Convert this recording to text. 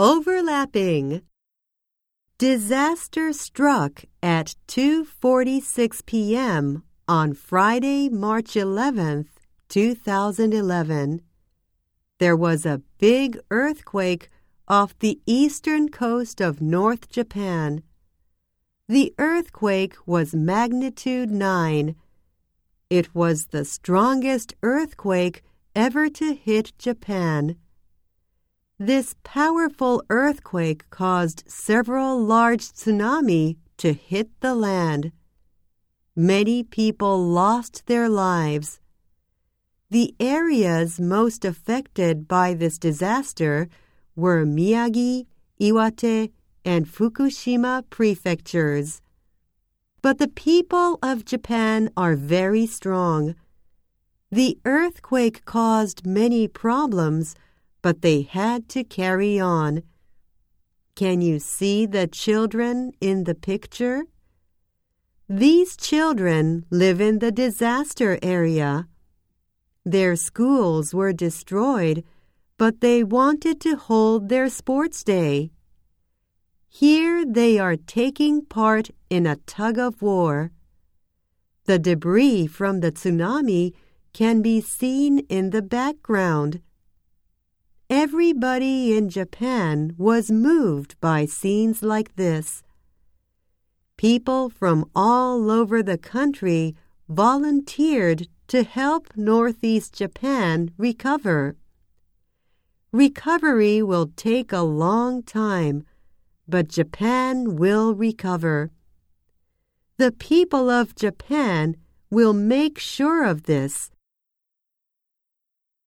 Overlapping. Disaster struck at 2:46 p.m. on Friday, March 11th, 2011. There was a big earthquake off the eastern coast of North Japan. The earthquake was magnitude 9. It was the strongest earthquake ever to hit Japan. This powerful earthquake caused several large tsunami to hit the land. Many people lost their lives. The areas most affected by this disaster were Miyagi, Iwate, and Fukushima prefectures. But the people of Japan are very strong. The earthquake caused many problems but they had to carry on. Can you see the children in the picture? These children live in the disaster area. Their schools were destroyed, but they wanted to hold their sports day. Here they are taking part in a tug of war. The debris from the tsunami can be seen in the background. Everybody in Japan was moved by scenes like this. People from all over the country volunteered to help Northeast Japan recover. Recovery will take a long time, but Japan will recover. The people of Japan will make sure of this